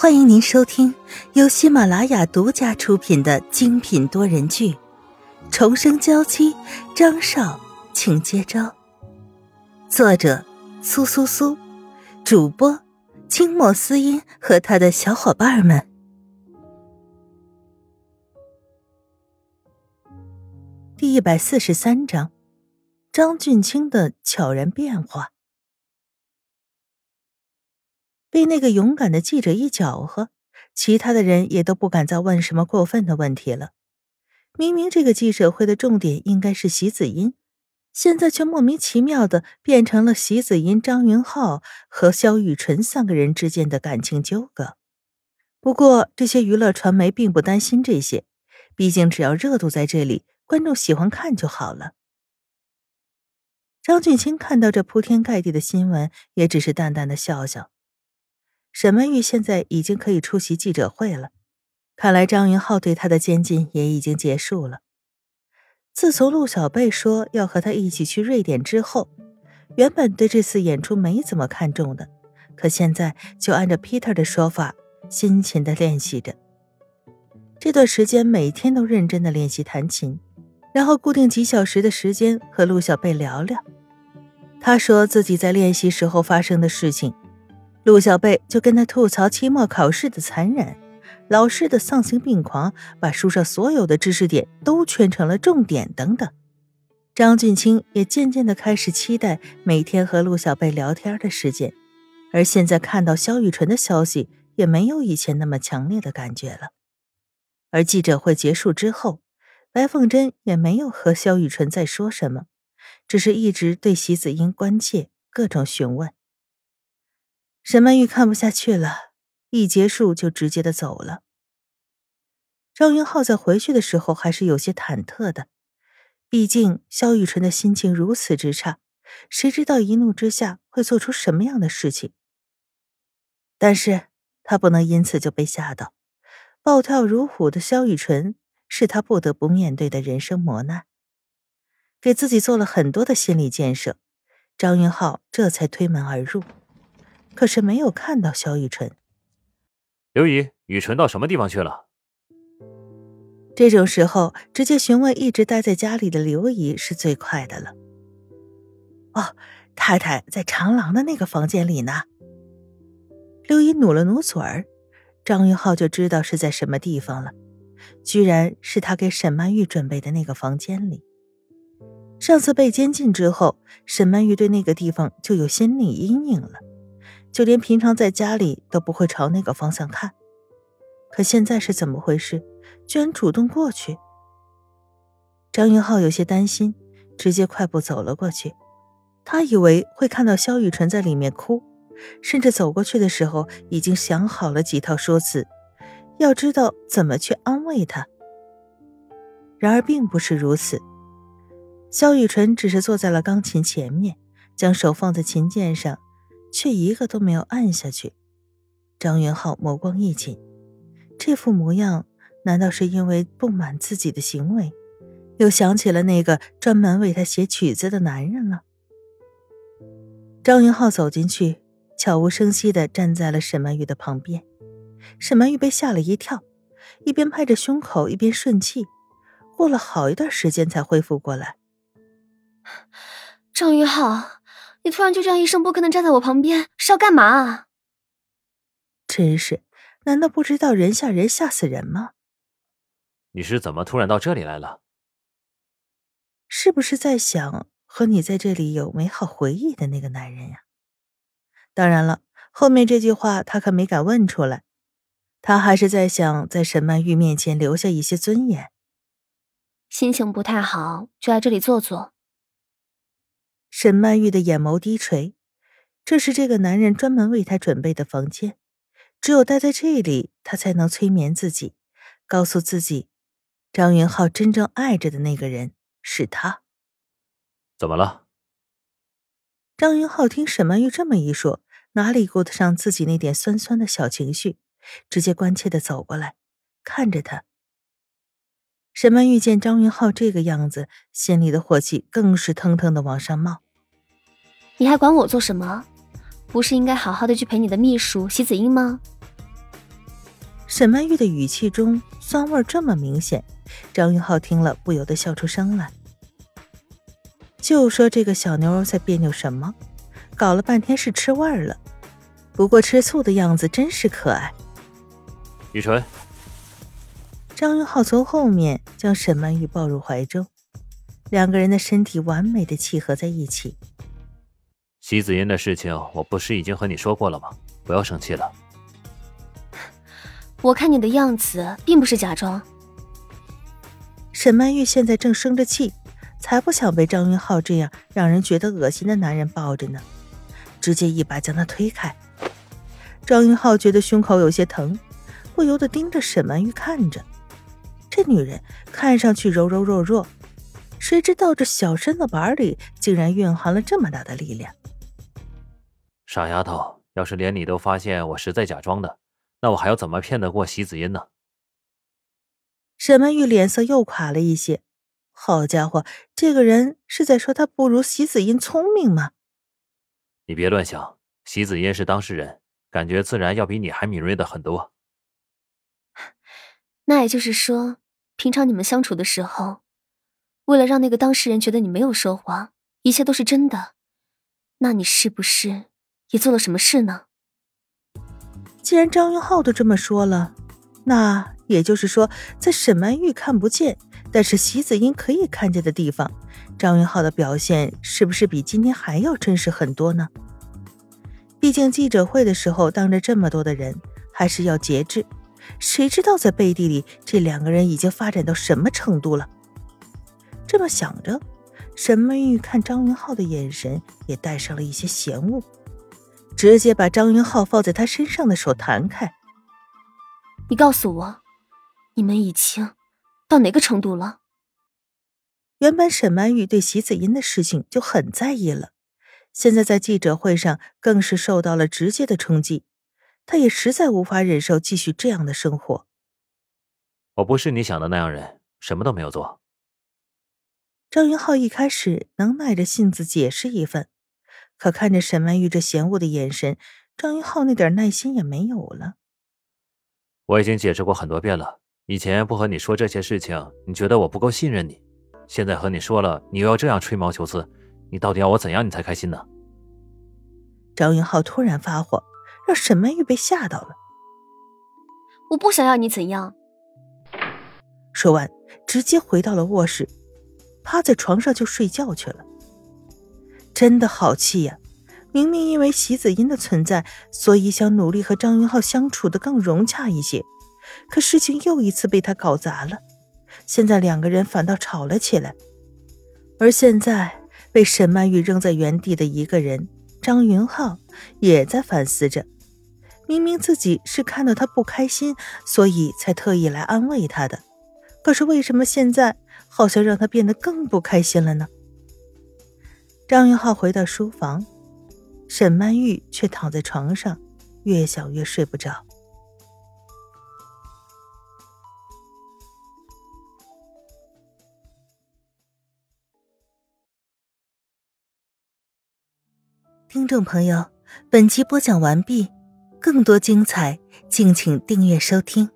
欢迎您收听由喜马拉雅独家出品的精品多人剧《重生娇妻》，张少，请接招。作者：苏苏苏，主播：清墨思音和他的小伙伴们。第一百四十三章：张俊清的悄然变化。被那个勇敢的记者一搅和，其他的人也都不敢再问什么过分的问题了。明明这个记者会的重点应该是席子音，现在却莫名其妙的变成了席子音、张云浩和萧雨纯三个人之间的感情纠葛。不过这些娱乐传媒并不担心这些，毕竟只要热度在这里，观众喜欢看就好了。张俊清看到这铺天盖地的新闻，也只是淡淡的笑笑。沈曼玉现在已经可以出席记者会了，看来张云浩对她的监禁也已经结束了。自从陆小贝说要和他一起去瑞典之后，原本对这次演出没怎么看重的，可现在就按照 Peter 的说法，辛勤的练习着。这段时间每天都认真的练习弹琴，然后固定几小时的时间和陆小贝聊聊。他说自己在练习时候发生的事情。陆小贝就跟他吐槽期末考试的残忍，老师的丧心病狂，把书上所有的知识点都圈成了重点等等。张俊清也渐渐的开始期待每天和陆小贝聊天的时间，而现在看到萧雨纯的消息，也没有以前那么强烈的感觉了。而记者会结束之后，白凤珍也没有和萧雨纯再说什么，只是一直对席子英关切，各种询问。沈曼玉看不下去了，一结束就直接的走了。张云浩在回去的时候还是有些忐忑的，毕竟萧雨纯的心情如此之差，谁知道一怒之下会做出什么样的事情？但是他不能因此就被吓到，暴跳如虎的萧雨纯是他不得不面对的人生磨难，给自己做了很多的心理建设，张云浩这才推门而入。可是没有看到萧雨纯。刘姨，雨纯到什么地方去了？这种时候，直接询问一直待在家里的刘姨是最快的了。哦，太太在长廊的那个房间里呢。刘姨努了努嘴儿，张云浩就知道是在什么地方了，居然是他给沈曼玉准备的那个房间里。上次被监禁之后，沈曼玉对那个地方就有心理阴影了。就连平常在家里都不会朝那个方向看，可现在是怎么回事？居然主动过去。张云浩有些担心，直接快步走了过去。他以为会看到萧雨纯在里面哭，甚至走过去的时候已经想好了几套说辞，要知道怎么去安慰他。然而并不是如此，萧雨纯只是坐在了钢琴前面，将手放在琴键上。却一个都没有按下去。张云浩眸光一紧，这副模样，难道是因为不满自己的行为，又想起了那个专门为他写曲子的男人了？张云浩走进去，悄无声息的站在了沈曼玉的旁边。沈曼玉被吓了一跳，一边拍着胸口，一边顺气，过了好一段时间才恢复过来。张云浩。你突然就这样一声不吭的站在我旁边，是要干嘛？啊真是，难道不知道人吓人吓死人吗？你是怎么突然到这里来了？是不是在想和你在这里有美好回忆的那个男人呀？当然了，后面这句话他可没敢问出来，他还是在想在沈曼玉面前留下一些尊严。心情不太好，就来这里坐坐。沈曼玉的眼眸低垂，这是这个男人专门为她准备的房间，只有待在这里，她才能催眠自己，告诉自己，张云浩真正爱着的那个人是他。怎么了？张云浩听沈曼玉这么一说，哪里顾得上自己那点酸酸的小情绪，直接关切的走过来，看着他。沈曼玉见张云浩这个样子，心里的火气更是腾腾的往上冒。你还管我做什么？不是应该好好的去陪你的秘书席子英吗？沈曼玉的语气中酸味这么明显，张云浩听了不由得笑出声来。就说这个小妞在别扭什么，搞了半天是吃味儿了。不过吃醋的样子真是可爱。雨纯，张云浩从后面将沈曼玉抱入怀中，两个人的身体完美的契合在一起。席子音的事情，我不是已经和你说过了吗？不要生气了。我看你的样子，并不是假装。沈曼玉现在正生着气，才不想被张云浩这样让人觉得恶心的男人抱着呢，直接一把将他推开。张云浩觉得胸口有些疼，不由得盯着沈曼玉看着。这女人看上去柔柔弱弱，谁知道这小身子板里竟然蕴含了这么大的力量。傻丫头，要是连你都发现我是在假装的。那我还要怎么骗得过席子音呢？沈曼玉脸色又垮了一些。好家伙，这个人是在说他不如席子音聪明吗？你别乱想，席子音是当事人，感觉自然要比你还敏锐的很多。那也就是说，平常你们相处的时候，为了让那个当事人觉得你没有说谎，一切都是真的，那你是不是也做了什么事呢？既然张云浩都这么说了，那也就是说，在沈曼玉看不见，但是席子英可以看见的地方，张云浩的表现是不是比今天还要真实很多呢？毕竟记者会的时候，当着这么多的人，还是要节制。谁知道在背地里，这两个人已经发展到什么程度了？这么想着，沈曼玉看张云浩的眼神也带上了一些嫌恶。直接把张云浩放在他身上的手弹开。你告诉我，你们已经到哪个程度了？原本沈曼玉对席子音的事情就很在意了，现在在记者会上更是受到了直接的冲击，她也实在无法忍受继续这样的生活。我不是你想的那样人，什么都没有做。张云浩一开始能耐着性子解释一番。可看着沈曼玉这嫌恶的眼神，张云浩那点耐心也没有了。我已经解释过很多遍了，以前不和你说这些事情，你觉得我不够信任你；现在和你说了，你又要这样吹毛求疵，你到底要我怎样你才开心呢？张云浩突然发火，让沈曼玉被吓到了。我不想要你怎样。说完，直接回到了卧室，趴在床上就睡觉去了。真的好气呀！明明因为席子音的存在，所以想努力和张云浩相处的更融洽一些，可事情又一次被他搞砸了。现在两个人反倒吵了起来，而现在被沈曼玉扔在原地的一个人，张云浩也在反思着：明明自己是看到他不开心，所以才特意来安慰他的，可是为什么现在好像让他变得更不开心了呢？张云浩回到书房，沈曼玉却躺在床上，越想越睡不着。听众朋友，本集播讲完毕，更多精彩，敬请订阅收听。